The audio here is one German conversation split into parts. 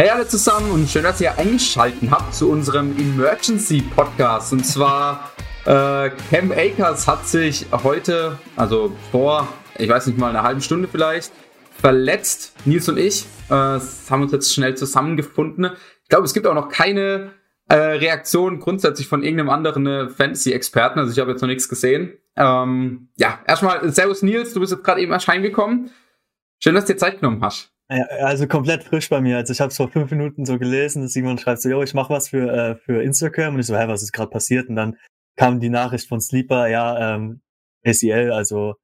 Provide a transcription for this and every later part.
Hey alle zusammen und schön, dass ihr eingeschaltet habt zu unserem Emergency Podcast. Und zwar äh, Cam Akers hat sich heute, also vor, ich weiß nicht mal, einer halben Stunde vielleicht, verletzt. Nils und ich äh, haben uns jetzt schnell zusammengefunden. Ich glaube, es gibt auch noch keine äh, Reaktion grundsätzlich von irgendeinem anderen äh, Fantasy-Experten. Also ich habe jetzt noch nichts gesehen. Ähm, ja, erstmal Servus Nils, du bist jetzt gerade eben erst heimgekommen. Schön, dass du dir Zeit genommen hast. Also komplett frisch bei mir. Also ich habe es vor fünf Minuten so gelesen, dass Simon schreibt so, yo, ich mache was für, äh, für Instagram. Und ich so, hä, was ist gerade passiert? Und dann kam die Nachricht von Sleeper, ja, ähm, ACL, also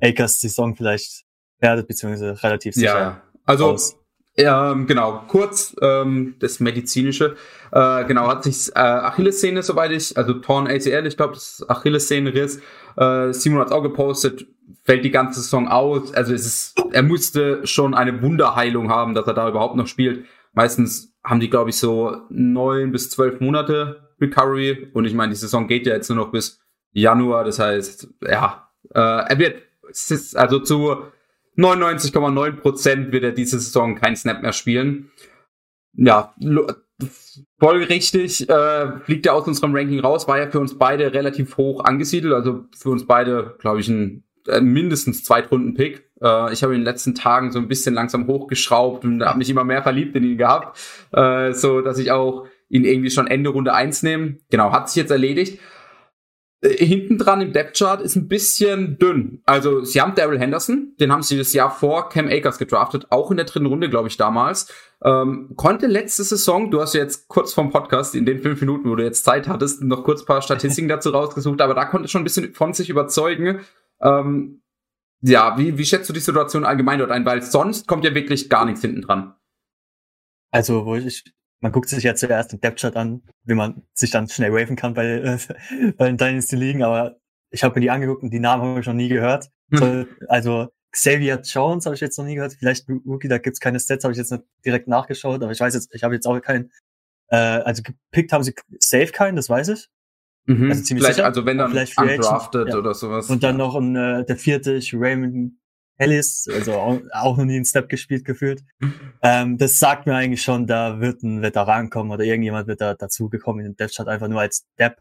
Akers Saison vielleicht fertig, beziehungsweise relativ sicher. Ja, also aus. Ähm, genau, kurz ähm, das Medizinische. Äh, genau, hat sich äh, Achillessehne, soweit ich, also Torn ACL, ich glaube, das Achillessehne-Riss. Äh, Simon hat auch gepostet, fällt die ganze Saison aus. Also es ist, er musste schon eine Wunderheilung haben, dass er da überhaupt noch spielt. Meistens haben die, glaube ich, so neun bis zwölf Monate Recovery. Und ich meine, die Saison geht ja jetzt nur noch bis Januar. Das heißt, ja, äh, er wird, also zu 99,9 Prozent wird er diese Saison keinen Snap mehr spielen. Ja, folgerichtig äh, fliegt er aus unserem Ranking raus, war ja für uns beide relativ hoch angesiedelt, also für uns beide, glaube ich, ein äh, mindestens Zweitrunden-Pick. Äh, ich habe in den letzten Tagen so ein bisschen langsam hochgeschraubt und habe mich immer mehr verliebt in ihn gehabt, äh, so dass ich auch ihn irgendwie schon Ende Runde eins nehme. Genau, hat sich jetzt erledigt. Äh, hinten dran im Depth Chart ist ein bisschen dünn. Also sie haben Daryl Henderson, den haben sie das Jahr vor Cam Akers gedraftet, auch in der dritten Runde, glaube ich, damals. Ähm, konnte letzte Saison, du hast ja jetzt kurz vom Podcast, in den fünf Minuten, wo du jetzt Zeit hattest, noch kurz paar Statistiken dazu rausgesucht, aber da konnte schon ein bisschen von sich überzeugen. Ähm, ja, wie, wie schätzt du die Situation allgemein dort ein? Weil sonst kommt ja wirklich gar nichts hinten dran. Also, wo ich man guckt sich ja zuerst den Depth Chart an, wie man sich dann schnell waven kann bei, äh, bei den Dynasty Ligen, aber ich habe mir die angeguckt und die Namen habe ich noch nie gehört. Hm. Also Xavier Jones habe ich jetzt noch nie gehört. Vielleicht Rookie, da gibt's keine Stats, habe ich jetzt nicht direkt nachgeschaut, aber ich weiß jetzt, ich habe jetzt auch keinen, äh, also gepickt haben sie safe keinen, das weiß ich. Mhm. Also ziemlich vielleicht, sicher. Also wenn dann vielleicht undrafted ja. oder sowas. Und dann noch ein, äh, der vierte, Raymond Ellis, also auch, noch nie einen Step gespielt gefühlt. Ähm, das sagt mir eigentlich schon, da wird ein Veteran kommen oder irgendjemand wird da dazugekommen in den Death Shot einfach nur als Step.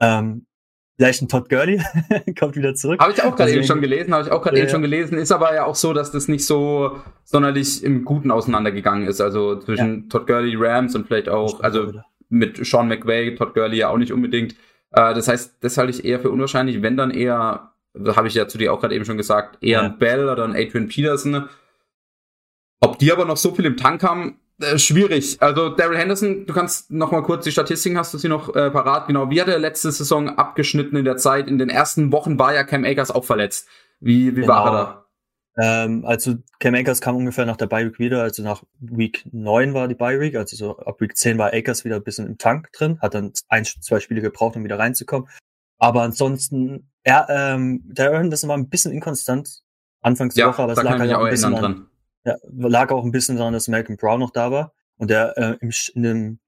Ähm, vielleicht ein Todd Gurley kommt wieder zurück. Habe ich auch gerade eben schon gelesen, habe ich auch gerade ja, eben schon gelesen. Ist aber ja auch so, dass das nicht so sonderlich im Guten auseinandergegangen ist. Also zwischen ja. Todd Gurley, Rams und vielleicht auch, also mit Sean McVay, Todd Gurley ja auch nicht unbedingt. Äh, das heißt, das halte ich eher für unwahrscheinlich, wenn dann eher habe ich ja zu dir auch gerade eben schon gesagt, eher ja. ein Bell oder ein Adrian Peterson. Ob die aber noch so viel im Tank haben, äh, schwierig. Also Daryl Henderson, du kannst noch mal kurz die Statistiken, hast du sie noch äh, parat? Genau, wie hat er letzte Saison abgeschnitten in der Zeit? In den ersten Wochen war ja Cam Akers auch verletzt. Wie, wie genau. war er da? Ähm, also Cam Akers kam ungefähr nach der Bye Week wieder, also nach Week 9 war die Bye Week, also so ab Week 10 war Akers wieder ein bisschen im Tank drin, hat dann ein, zwei Spiele gebraucht, um wieder reinzukommen. Aber ansonsten, er, ähm, der Anderson war ein bisschen inkonstant anfangs ja, Woche, aber es lag halt auch ein bisschen dran. Ja, lag auch ein bisschen daran, dass Malcolm Brown noch da war und der äh, im, in, dem,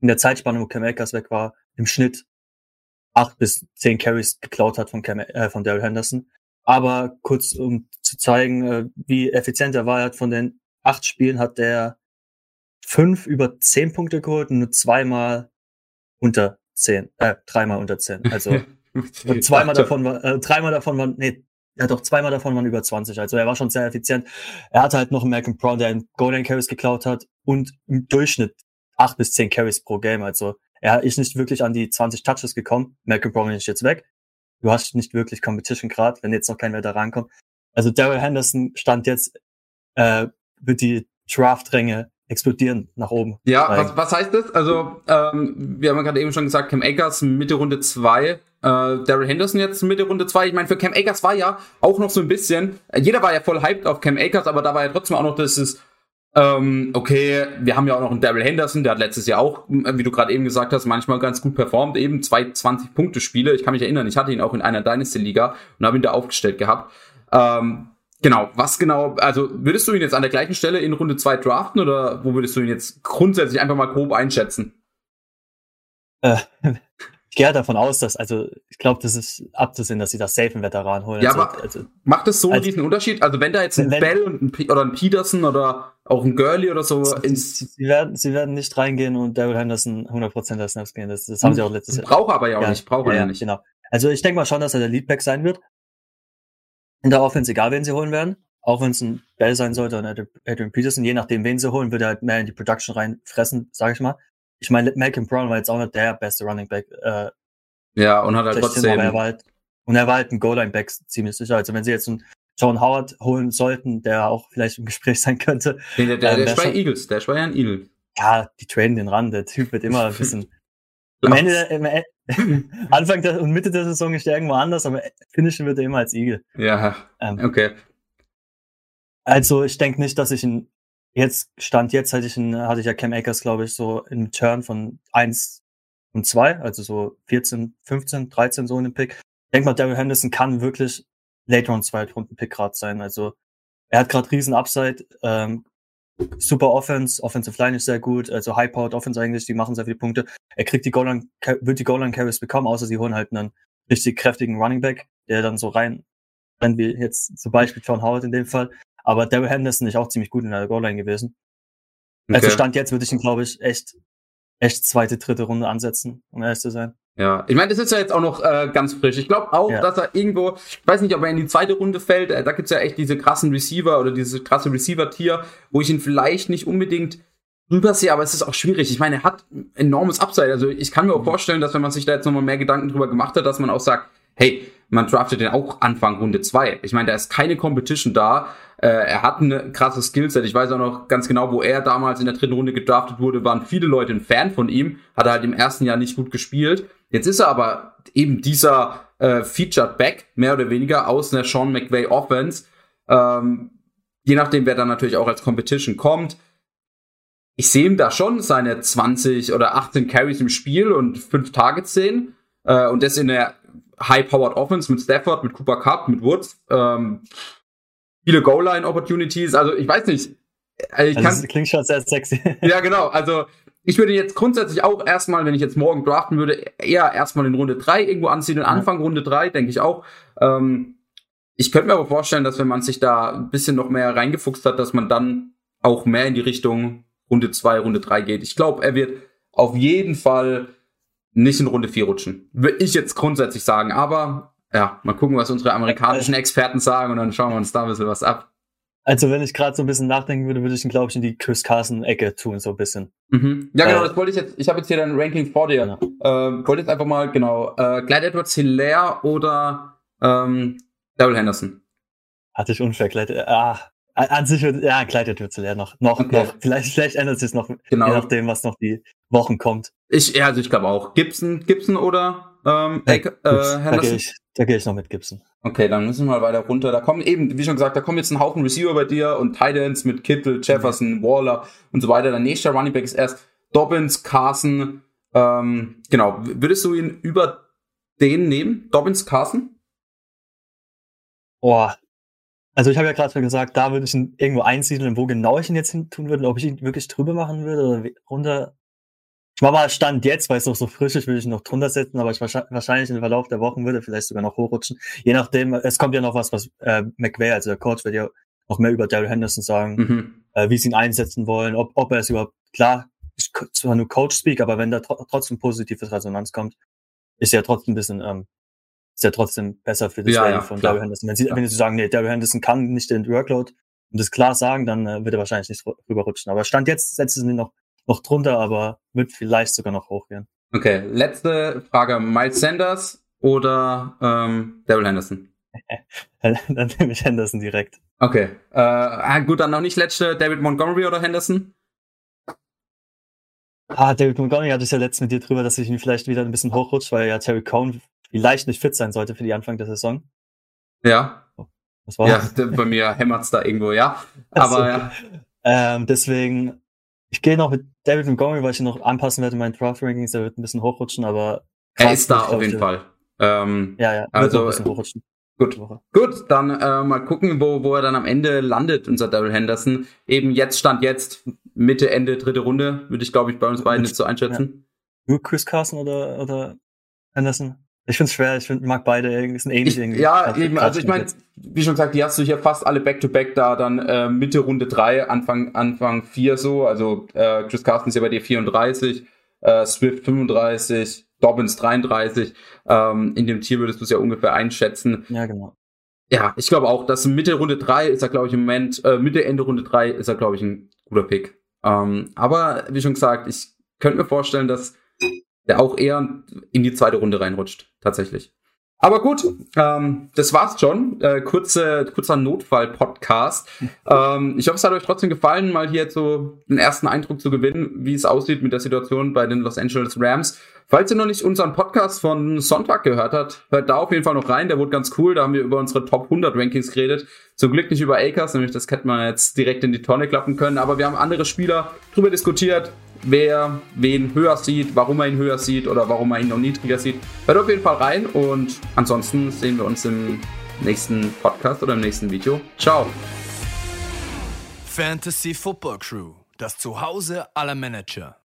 in der Zeitspanne, wo Cam Akers weg war, im Schnitt acht bis zehn Carries geklaut hat von, Cam, äh, von Daryl Henderson. Aber kurz, um zu zeigen, äh, wie effizient er war, er hat von den acht Spielen hat der fünf über zehn Punkte geholt und nur zweimal unter 10, äh, dreimal unter 10. Also zweimal davon war, äh, dreimal davon waren, nee, ja doch, zweimal davon waren über 20. Also er war schon sehr effizient. Er hatte halt noch einen Malcolm Brown, der einen Golden Carries geklaut hat und im Durchschnitt acht bis zehn Carries pro Game. Also er ist nicht wirklich an die 20 Touches gekommen. Malcolm Brown ist jetzt weg. Du hast nicht wirklich Competition gerade, wenn jetzt noch kein Wetter rankommt. Also Daryl Henderson stand jetzt, äh, wird die Draft-Ränge explodieren nach oben. Ja, was, was heißt das? Also, ähm, wir haben ja gerade eben schon gesagt, Cam Akers Mitte Runde zwei, äh, Daryl Henderson jetzt Mitte Runde zwei. Ich meine, für Cam Akers war ja auch noch so ein bisschen, äh, jeder war ja voll hyped auf Cam Akers, aber da war ja trotzdem auch noch das ist, ähm, okay, wir haben ja auch noch einen Daryl Henderson, der hat letztes Jahr auch, wie du gerade eben gesagt hast, manchmal ganz gut performt, eben zwei 20-Punkte-Spiele. Ich kann mich erinnern, ich hatte ihn auch in einer Dynasty-Liga und habe ihn da aufgestellt gehabt. Ähm, Genau, was genau, also würdest du ihn jetzt an der gleichen Stelle in Runde 2 draften oder wo würdest du ihn jetzt grundsätzlich einfach mal grob einschätzen? Äh, ich gehe davon aus, dass, also ich glaube, das ist abzusehen, dass sie das safe einen Veteran holen. Ja, also, aber also, macht das so also, diesen Unterschied? Also wenn da jetzt ein wenn, Bell und ein, oder ein Peterson oder auch ein Gurley oder so ins... Sie werden, sie werden nicht reingehen und Daryl Henderson 100% der Snaps gehen. Das, das haben sie auch letztes Jahr. Braucht aber ja auch ja, nicht. Braucht ja, ja nicht. Genau. Also ich denke mal schon, dass er der Leadback sein wird. In der Offense, egal wen sie holen werden. Auch wenn es ein Bell sein sollte oder Adrian Peterson, je nachdem wen sie holen, wird er halt mehr in die Production reinfressen, sage ich mal. Ich meine, Malcolm Brown war jetzt auch nicht der beste Running Back. Äh, ja, und hat halt trotzdem. Er war halt, und er war halt ein Goal-Line-Back ziemlich sicher. Also wenn sie jetzt einen John Howard holen sollten, der auch vielleicht im Gespräch sein könnte. Nee, der, der, ähm, der ist bei Eagles, der ist bei ein Eagle. Ja, die traden den ran, der Typ wird immer ein bisschen. am Ende, Anfang der, und Mitte der Saison ist er irgendwo anders, aber finishen wird er immer als Eagle. Ja, ähm, okay. Also ich denke nicht, dass ich ihn jetzt stand jetzt hatte ich, einen, hatte ich ja Cam Akers, glaube ich, so im Turn von eins und zwei, also so 14, 15, 13 so in dem Pick. Ich denke mal, Daryl Henderson kann wirklich later on Runden Pick gerade sein. Also er hat gerade riesen Upside, ähm, super Offense, Offensive Line ist sehr gut, also High-Powered Offense eigentlich, die machen sehr viele Punkte. Er kriegt die Goal wird die Goal Line Carries bekommen, außer sie holen halt einen richtig kräftigen Running Back, der dann so rein rennt wie jetzt zum Beispiel John Howard in dem Fall. Aber Daryl Henderson ist auch ziemlich gut in der Goal Line gewesen. Also okay. Also Stand jetzt würde ich ihn, glaube ich, echt, echt zweite, dritte Runde ansetzen, um ehrlich zu sein. Ja, ich meine, das ist ja jetzt auch noch äh, ganz frisch. Ich glaube auch, ja. dass er irgendwo, ich weiß nicht, ob er in die zweite Runde fällt, äh, da gibt's ja echt diese krassen Receiver oder diese krasse Receiver-Tier, wo ich ihn vielleicht nicht unbedingt drüber sehe, aber es ist auch schwierig. Ich meine, er hat enormes Upside. Also ich kann mir auch vorstellen, dass wenn man sich da jetzt nochmal mehr Gedanken drüber gemacht hat, dass man auch sagt, hey, man draftet den auch Anfang Runde zwei. Ich meine, da ist keine Competition da. Äh, er hat ein krasses Skillset. Ich weiß auch noch ganz genau, wo er damals in der dritten Runde gedraftet wurde, waren viele Leute ein Fan von ihm. Hat er halt im ersten Jahr nicht gut gespielt. Jetzt ist er aber eben dieser äh, Featured Back, mehr oder weniger, aus einer Sean McVay Offense. Ähm, je nachdem, wer dann natürlich auch als Competition kommt. Ich sehe ihm da schon seine 20 oder 18 Carries im Spiel und 5 Targets sehen. Äh, und das in der High-Powered Offense mit Stafford, mit Cooper Cup, mit Woods. Ähm, viele Goal-Line-Opportunities. Also ich weiß nicht. Äh, ich also kann, das klingt schon sehr sexy. ja, genau. Also ich würde jetzt grundsätzlich auch erstmal, wenn ich jetzt morgen draften würde, eher erstmal in Runde 3 irgendwo ansiedeln. Mhm. Anfang Runde 3, denke ich auch. Ähm, ich könnte mir aber vorstellen, dass wenn man sich da ein bisschen noch mehr reingefuchst hat, dass man dann auch mehr in die Richtung Runde 2, Runde 3 geht. Ich glaube, er wird auf jeden Fall nicht in Runde 4 rutschen. Würde ich jetzt grundsätzlich sagen. Aber ja, mal gucken, was unsere amerikanischen Experten sagen und dann schauen wir uns da ein bisschen was ab. Also wenn ich gerade so ein bisschen nachdenken würde, würde ich ihn, glaube ich, in die Chris Carson-Ecke tun, so ein bisschen. Mhm. Ja, genau, äh, das wollte ich jetzt, ich habe jetzt hier dein Ranking vor dir. Genau. Äh, wollte jetzt einfach mal, genau, äh, Clyde Edwards Hilaire oder ähm, Daryl Henderson? Hatte ich unfair, Clyde, ah, an sich wird, ja, Clyde Edwards Hilaire noch, noch, okay. noch, vielleicht, vielleicht ändert sich noch, genau. je nachdem, was noch die Wochen kommt. Ich, ja, also ich glaube auch. Gibson, Gibson oder ähm, äh, äh, Da gehe ich, noch mit Gibson. Okay, dann müssen wir mal weiter runter. Da kommen eben, wie schon gesagt, da kommen jetzt ein Haufen Receiver bei dir und Titans mit Kittle, Jefferson. Waller und so weiter. Der nächste Running Back ist erst Dobbins, Carson. Ähm, genau, würdest du ihn über den nehmen? Dobbins, Carson? Boah. Also ich habe ja gerade schon gesagt, da würde ich ihn irgendwo einsiedeln, wo genau ich ihn jetzt hin tun würde, ob ich ihn wirklich drüber machen würde oder runter. Ich mache mal Stand jetzt, weil es noch so frisch ist, würde ich noch drunter setzen, aber ich wahrscheinlich im Verlauf der Wochen würde vielleicht sogar noch hochrutschen. Je nachdem, es kommt ja noch was, was äh, McVay, also der Coach, wird ja noch mehr über Daryl Henderson sagen, mhm. äh, wie sie ihn einsetzen wollen, ob, ob er es überhaupt, klar, ist zwar nur Coach-Speak, aber wenn da tr trotzdem positives Resonanz kommt, ist ja trotzdem ein bisschen, ähm, ist ja trotzdem besser für das ja, ja, von klar. Daryl Henderson. Wenn sie, ja. wenn sie sagen, nee, Daryl Henderson kann nicht den Workload und das klar sagen, dann äh, wird er wahrscheinlich nicht rüberrutschen. Aber Stand jetzt setzen sie noch noch drunter, aber wird vielleicht sogar noch hochgehen. Okay, letzte Frage. Miles Sanders oder ähm, Daryl Henderson? dann nehme ich Henderson direkt. Okay. Äh, ah, gut, dann noch nicht letzte. David Montgomery oder Henderson? Ah, David Montgomery hatte ich ja letztens mit dir drüber, dass ich ihn vielleicht wieder ein bisschen hochrutscht, weil ja Terry Cohn vielleicht nicht fit sein sollte für die Anfang der Saison. Ja. Oh, was war ja, bei mir hämmert's da irgendwo, ja. Aber also, ja. Ähm, deswegen ich gehe noch mit David Montgomery, weil ich ihn noch anpassen werde in meinen Draft Rankings. Der wird ein bisschen hochrutschen, aber. Er ist da auf jeden Fall. Ähm, ja, ja, also, ein bisschen hochrutschen. Gut, gut, dann äh, mal gucken, wo, wo er dann am Ende landet, unser Daryl Henderson. Eben jetzt stand jetzt Mitte, Ende, dritte Runde, würde ich glaube ich bei uns beiden jetzt so einschätzen. Ja. Nur Chris Carson oder, oder Anderson? Ich finde es schwer, ich find, mag beide irgendwie, sind ähnlich ich, irgendwie. Ja, eben, also ich meine, wie schon gesagt, die hast du hier fast alle Back-to-Back -back da, dann äh, Mitte Runde 3, Anfang, Anfang 4 so, also äh, Chris Carson ist ja bei dir 34, äh, Swift 35, Dobbins 33, ähm, in dem Tier würdest du es ja ungefähr einschätzen. Ja, genau. Ja, ich glaube auch, dass Mitte Runde 3 ist er, glaube ich, im Moment, äh, Mitte, Ende Runde 3 ist er, glaube ich, ein guter Pick. Ähm, aber wie schon gesagt, ich könnte mir vorstellen, dass der auch eher in die zweite Runde reinrutscht, tatsächlich. Aber gut, ähm, das war's schon. Äh, kurze, kurzer Notfall-Podcast. Ähm, ich hoffe, es hat euch trotzdem gefallen, mal hier so einen ersten Eindruck zu gewinnen, wie es aussieht mit der Situation bei den Los Angeles Rams. Falls ihr noch nicht unseren Podcast von Sonntag gehört habt, hört da auf jeden Fall noch rein. Der wurde ganz cool. Da haben wir über unsere Top 100 Rankings geredet. Zum Glück nicht über Akers, nämlich das hätte man jetzt direkt in die Tonne klappen können. Aber wir haben andere Spieler drüber diskutiert, wer wen höher sieht, warum er ihn höher sieht oder warum er ihn noch niedriger sieht. Hört auf jeden Fall rein und ansonsten sehen wir uns im nächsten Podcast oder im nächsten Video. Ciao. Fantasy Football Crew, das Zuhause aller Manager.